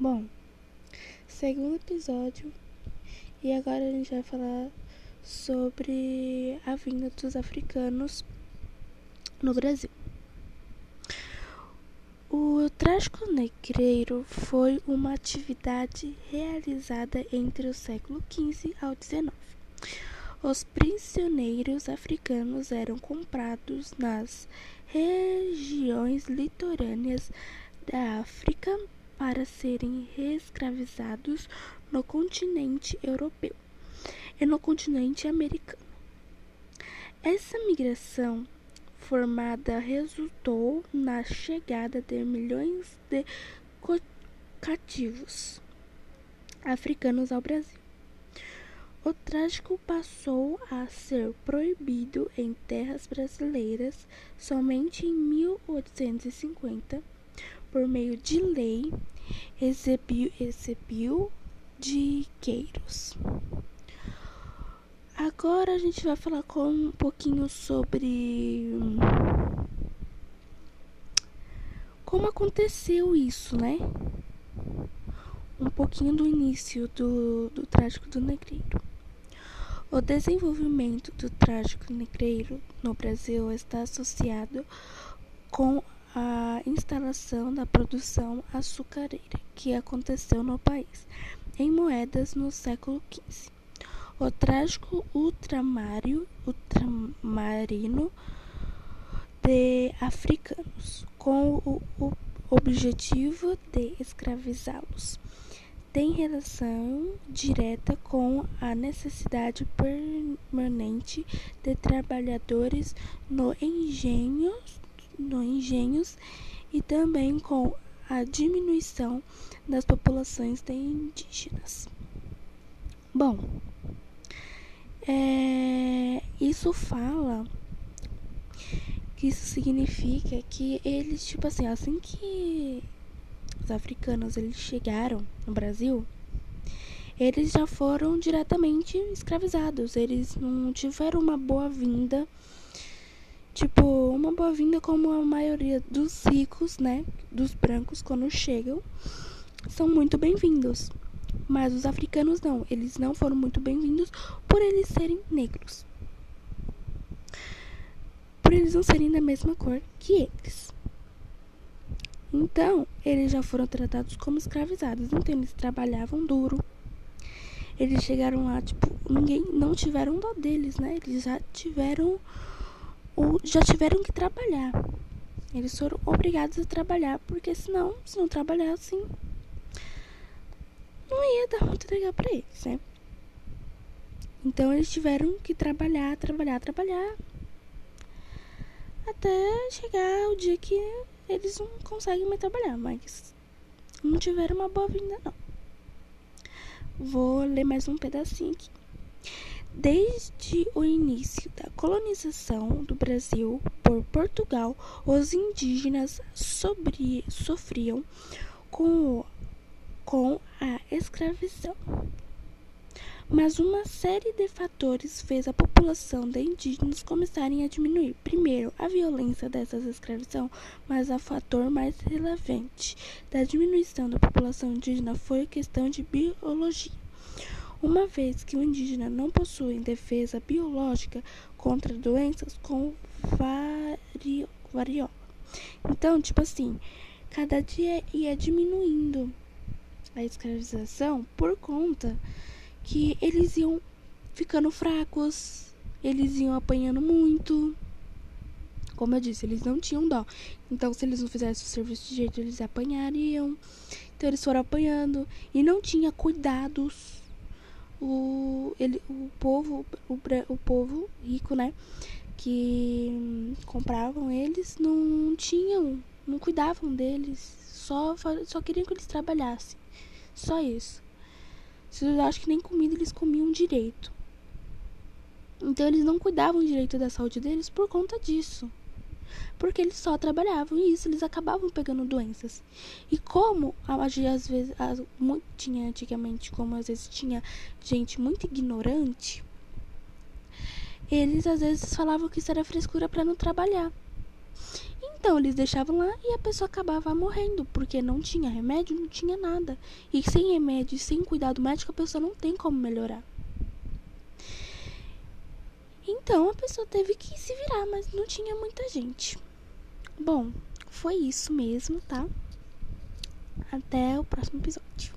Bom, segundo episódio, e agora a gente vai falar sobre a vinda dos africanos no Brasil. O trágico negreiro foi uma atividade realizada entre o século XV ao XIX. Os prisioneiros africanos eram comprados nas regiões litorâneas da África para serem reescravizados no continente europeu e no continente americano. Essa migração formada resultou na chegada de milhões de cativos africanos ao Brasil. O trágico passou a ser proibido em terras brasileiras somente em 1850, por meio de lei Eusébio de Queiroz. Agora a gente vai falar com um pouquinho sobre como aconteceu isso, né? Um pouquinho do início do, do trágico do negreiro. O desenvolvimento do trágico negreiro no Brasil está associado com a instalação da produção açucareira que aconteceu no país em moedas no século XV o trágico ultramário, ultramarino de africanos, com o, o objetivo de escravizá-los. Tem relação direta com a necessidade permanente de trabalhadores no engenhos, no engenhos e também com a diminuição das populações de indígenas. Bom, é, isso fala que isso significa que eles, tipo assim, assim que os africanos eles chegaram no Brasil, eles já foram diretamente escravizados. Eles não tiveram uma boa-vinda, tipo, uma boa-vinda como a maioria dos ricos, né, dos brancos quando chegam, são muito bem-vindos. Mas os africanos não, eles não foram muito bem-vindos por eles serem negros. Por eles não serem da mesma cor que eles. Então, eles já foram tratados como escravizados. Então, eles trabalhavam duro. Eles chegaram lá, tipo, ninguém não tiveram dó deles, né? Eles já tiveram o já tiveram que trabalhar. Eles foram obrigados a trabalhar, porque senão, se não trabalhassem, não ia dar muito legal para eles, né? Então eles tiveram que trabalhar, trabalhar, trabalhar até chegar o dia que eles não conseguem mais trabalhar, mas não tiveram uma boa vinda não. Vou ler mais um pedacinho aqui. Desde o início da colonização do Brasil por Portugal, os indígenas sobre, sofriam com com a escravização. Mas uma série de fatores fez a população de indígenas começarem a diminuir. Primeiro, a violência dessa escravização, mas o fator mais relevante da diminuição da população indígena foi a questão de biologia. Uma vez que o indígena não possui defesa biológica contra doenças com variola. Então, tipo assim, cada dia ia diminuindo a escravização por conta que eles iam ficando fracos, eles iam apanhando muito. Como eu disse, eles não tinham dó. Então, se eles não fizessem o serviço de jeito, eles apanhariam. Então, eles foram apanhando e não tinha cuidados. O, ele, o povo, o, o povo rico, né? Que compravam eles não tinham, não cuidavam deles, só, só queriam que eles trabalhassem. Só isso. Vocês acham que nem comida eles comiam direito. Então eles não cuidavam direito da saúde deles por conta disso. Porque eles só trabalhavam e isso eles acabavam pegando doenças. E como às vezes muito, tinha antigamente, como às vezes tinha gente muito ignorante, eles às vezes falavam que isso era frescura para não trabalhar. Então eles deixavam lá e a pessoa acabava morrendo, porque não tinha remédio, não tinha nada. E sem remédio, sem cuidado médico, a pessoa não tem como melhorar. Então a pessoa teve que se virar, mas não tinha muita gente. Bom, foi isso mesmo, tá? Até o próximo episódio.